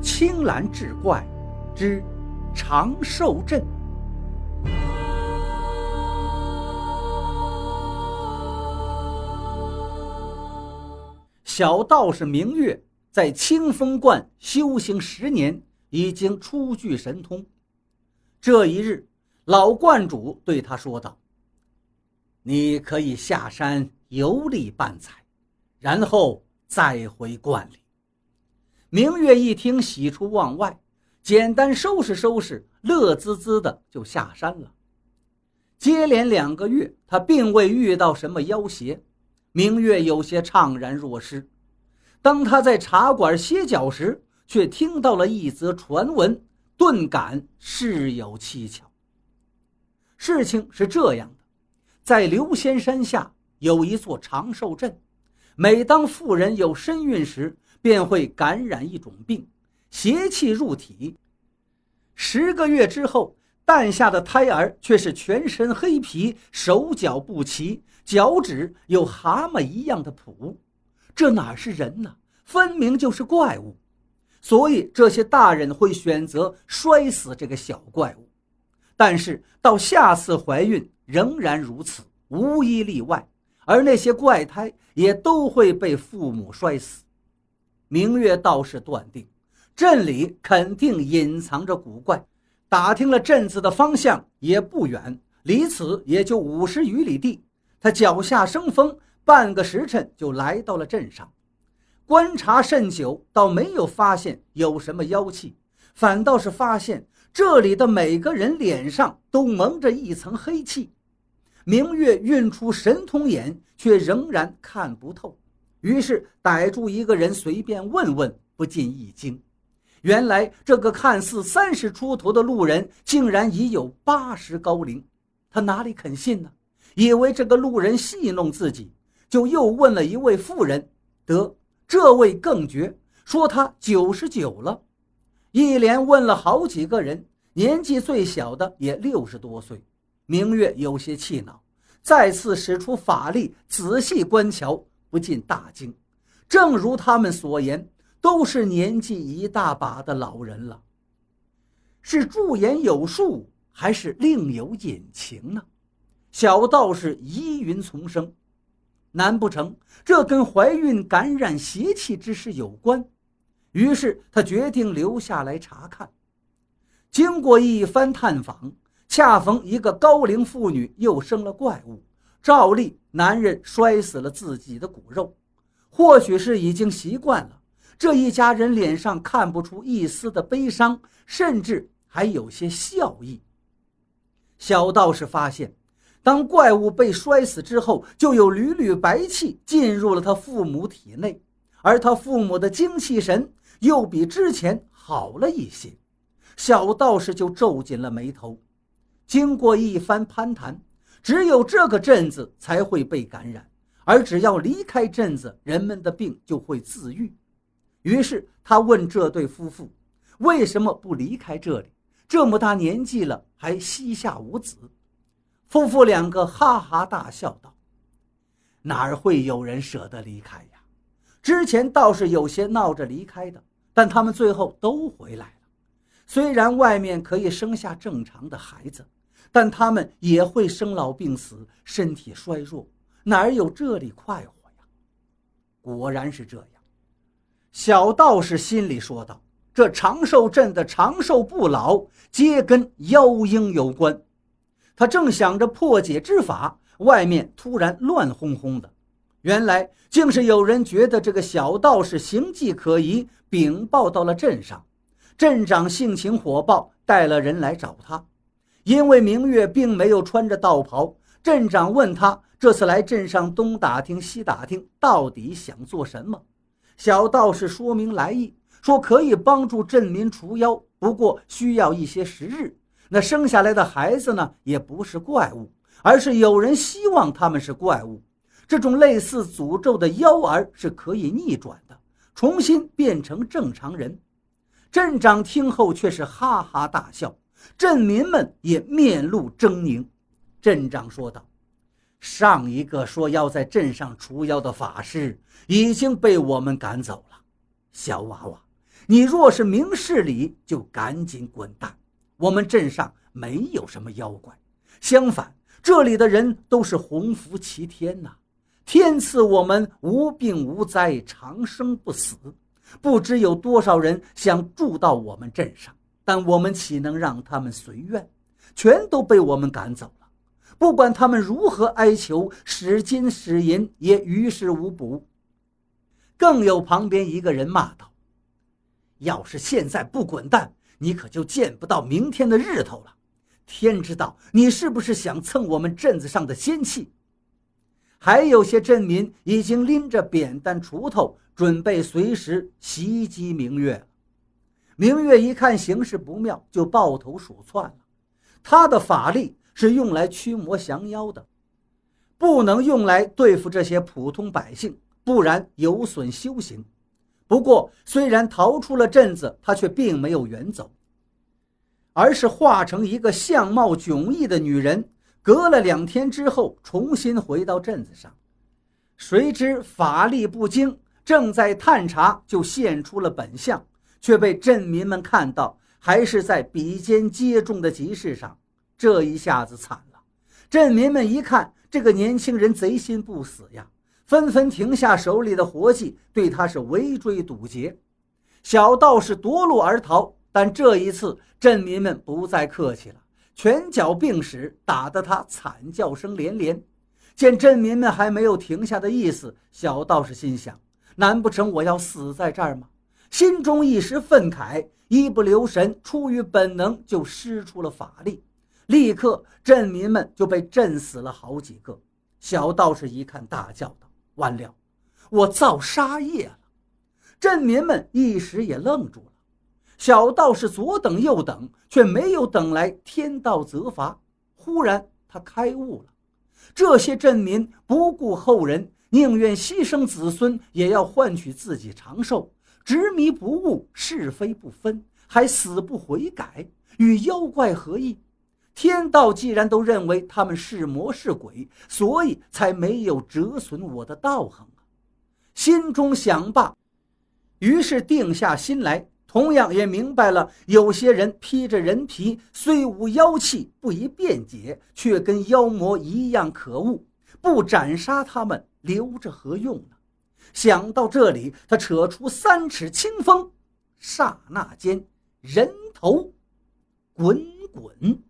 青蓝志怪之长寿镇。小道士明月在清风观修行十年，已经初具神通。这一日，老观主对他说道：“你可以下山游历半载，然后再回观里。”明月一听，喜出望外，简单收拾收拾，乐滋滋的就下山了。接连两个月，他并未遇到什么妖邪。明月有些怅然若失。当他在茶馆歇脚时，却听到了一则传闻，顿感事有蹊跷。事情是这样的，在刘仙山下有一座长寿镇，每当妇人有身孕时，便会感染一种病，邪气入体。十个月之后，诞下的胎儿却是全身黑皮，手脚不齐。脚趾有蛤蟆一样的蹼，这哪是人呢？分明就是怪物。所以这些大人会选择摔死这个小怪物。但是到下次怀孕仍然如此，无一例外。而那些怪胎也都会被父母摔死。明月倒是断定，镇里肯定隐藏着古怪。打听了镇子的方向，也不远，离此也就五十余里地。他脚下生风，半个时辰就来到了镇上，观察甚久，倒没有发现有什么妖气，反倒是发现这里的每个人脸上都蒙着一层黑气。明月运出神通眼，却仍然看不透，于是逮住一个人随便问问，不禁一惊，原来这个看似三十出头的路人，竟然已有八十高龄，他哪里肯信呢？以为这个路人戏弄自己，就又问了一位妇人，得这位更绝，说他九十九了。一连问了好几个人，年纪最小的也六十多岁。明月有些气恼，再次使出法力仔细观瞧，不禁大惊。正如他们所言，都是年纪一大把的老人了。是驻颜有术，还是另有隐情呢？小道士疑云丛生，难不成这跟怀孕感染邪气之事有关？于是他决定留下来查看。经过一番探访，恰逢一个高龄妇女又生了怪物，照例男人摔死了自己的骨肉。或许是已经习惯了，这一家人脸上看不出一丝的悲伤，甚至还有些笑意。小道士发现。当怪物被摔死之后，就有缕缕白气进入了他父母体内，而他父母的精气神又比之前好了一些。小道士就皱紧了眉头。经过一番攀谈，只有这个镇子才会被感染，而只要离开镇子，人们的病就会自愈。于是他问这对夫妇：“为什么不离开这里？这么大年纪了，还膝下无子？”夫妇两个哈哈大笑道：“哪儿会有人舍得离开呀？之前倒是有些闹着离开的，但他们最后都回来了。虽然外面可以生下正常的孩子，但他们也会生老病死，身体衰弱，哪儿有这里快活呀？”果然是这样。小道士心里说道：“这长寿镇的长寿不老，皆跟妖婴有关。”他正想着破解之法，外面突然乱哄哄的。原来竟是有人觉得这个小道士行迹可疑，禀报到了镇上。镇长性情火爆，带了人来找他。因为明月并没有穿着道袍，镇长问他这次来镇上东打听西打听，到底想做什么？小道士说明来意，说可以帮助镇民除妖，不过需要一些时日。那生下来的孩子呢，也不是怪物，而是有人希望他们是怪物。这种类似诅咒的妖儿是可以逆转的，重新变成正常人。镇长听后却是哈哈大笑，镇民们也面露狰狞。镇长说道：“上一个说要在镇上除妖的法师已经被我们赶走了，小娃娃，你若是明事理，就赶紧滚蛋。我们镇上没有什么妖怪，相反，这里的人都是鸿福齐天呐，天赐我们无病无灾，长生不死。不知有多少人想住到我们镇上，但我们岂能让他们随愿？全都被我们赶走了。不管他们如何哀求，使金使银也于事无补。更有旁边一个人骂道：“要是现在不滚蛋，你可就见不到明天的日头了。天知道你是不是想蹭我们镇子上的仙气。”还有些镇民已经拎着扁担、锄头，准备随时袭击明月。明月一看形势不妙，就抱头鼠窜了。他的法力。是用来驱魔降妖的，不能用来对付这些普通百姓，不然有损修行。不过，虽然逃出了镇子，他却并没有远走，而是化成一个相貌迥异的女人，隔了两天之后重新回到镇子上。谁知法力不精，正在探查，就现出了本相，却被镇民们看到，还是在比肩接踵的集市上。这一下子惨了，镇民们一看这个年轻人贼心不死呀，纷纷停下手里的活计，对他是围追堵截。小道士夺路而逃，但这一次镇民们不再客气了，拳脚并使，打得他惨叫声连连。见镇民们还没有停下的意思，小道士心想：难不成我要死在这儿吗？心中一时愤慨，一不留神，出于本能就施出了法力。立刻，镇民们就被震死了好几个。小道士一看，大叫道：“完了，我造杀业了！”镇民们一时也愣住了。小道士左等右等，却没有等来天道责罚。忽然，他开悟了：这些镇民不顾后人，宁愿牺牲子孙，也要换取自己长寿，执迷不悟，是非不分，还死不悔改，与妖怪何异？天道既然都认为他们是魔是鬼，所以才没有折损我的道行啊！心中想罢，于是定下心来，同样也明白了：有些人披着人皮，虽无妖气，不宜辩解，却跟妖魔一样可恶。不斩杀他们，留着何用呢？想到这里，他扯出三尺清风，刹那间，人头滚滚。